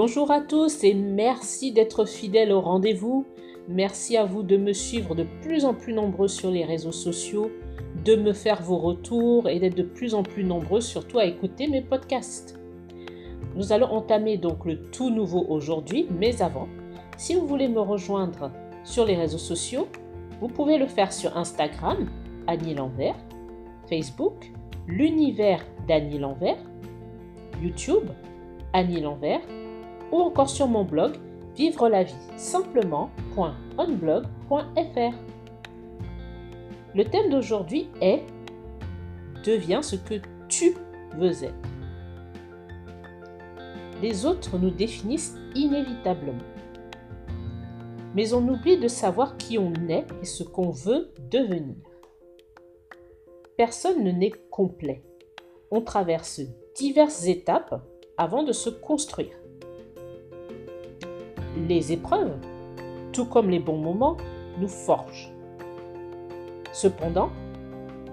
Bonjour à tous et merci d'être fidèles au rendez-vous. Merci à vous de me suivre de plus en plus nombreux sur les réseaux sociaux, de me faire vos retours et d'être de plus en plus nombreux surtout à écouter mes podcasts. Nous allons entamer donc le tout nouveau aujourd'hui, mais avant, si vous voulez me rejoindre sur les réseaux sociaux, vous pouvez le faire sur Instagram, Annie Lanvers, Facebook, l'univers d'Annie Lanvers, YouTube, Annie Lanvers, ou encore sur mon blog vivre la vie simplement.onblog.fr. Le thème d'aujourd'hui est Deviens ce que tu veux être. Les autres nous définissent inévitablement. Mais on oublie de savoir qui on est et ce qu'on veut devenir. Personne ne n'est complet. On traverse diverses étapes avant de se construire. Les épreuves, tout comme les bons moments, nous forgent. Cependant,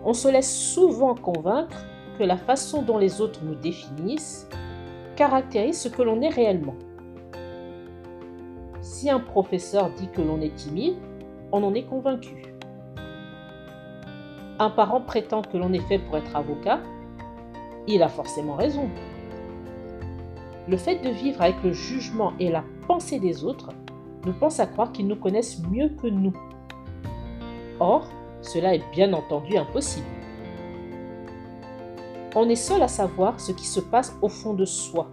on se laisse souvent convaincre que la façon dont les autres nous définissent caractérise ce que l'on est réellement. Si un professeur dit que l'on est timide, on en est convaincu. Un parent prétend que l'on est fait pour être avocat, il a forcément raison. Le fait de vivre avec le jugement et la pensée des autres nous pense à croire qu'ils nous connaissent mieux que nous. Or, cela est bien entendu impossible. On est seul à savoir ce qui se passe au fond de soi,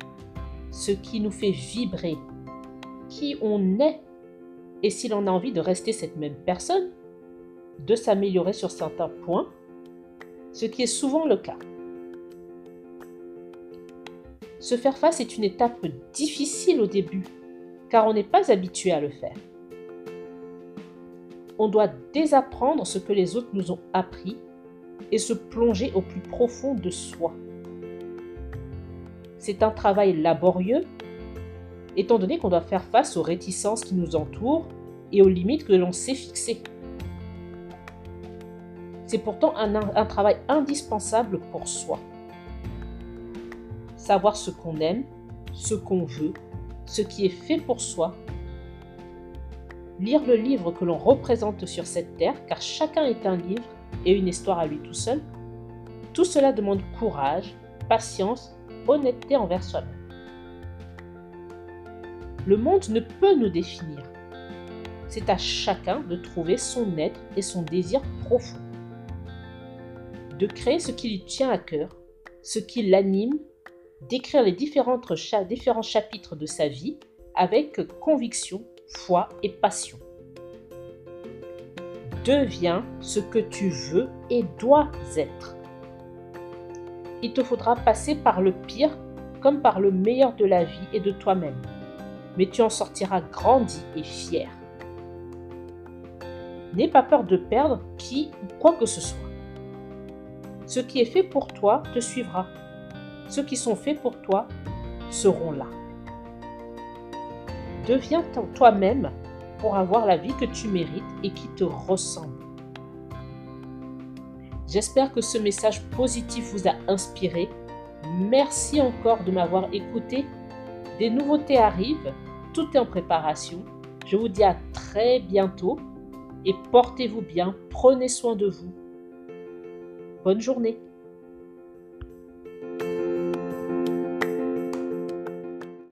ce qui nous fait vibrer, qui on est, et si l'on a envie de rester cette même personne, de s'améliorer sur certains points, ce qui est souvent le cas. Se faire face est une étape difficile au début, car on n'est pas habitué à le faire. On doit désapprendre ce que les autres nous ont appris et se plonger au plus profond de soi. C'est un travail laborieux, étant donné qu'on doit faire face aux réticences qui nous entourent et aux limites que l'on sait fixer. C'est pourtant un, un travail indispensable pour soi savoir ce qu'on aime, ce qu'on veut, ce qui est fait pour soi. Lire le livre que l'on représente sur cette terre, car chacun est un livre et une histoire à lui tout seul. Tout cela demande courage, patience, honnêteté envers soi-même. Le monde ne peut nous définir. C'est à chacun de trouver son être et son désir profond. De créer ce qui lui tient à cœur, ce qui l'anime d'écrire les différents chapitres de sa vie avec conviction, foi et passion. Deviens ce que tu veux et dois être. Il te faudra passer par le pire comme par le meilleur de la vie et de toi-même, mais tu en sortiras grandi et fier. N'aie pas peur de perdre qui ou quoi que ce soit. Ce qui est fait pour toi te suivra ceux qui sont faits pour toi seront là. Deviens toi-même pour avoir la vie que tu mérites et qui te ressemble. J'espère que ce message positif vous a inspiré. Merci encore de m'avoir écouté. Des nouveautés arrivent, tout est en préparation. Je vous dis à très bientôt et portez-vous bien, prenez soin de vous. Bonne journée.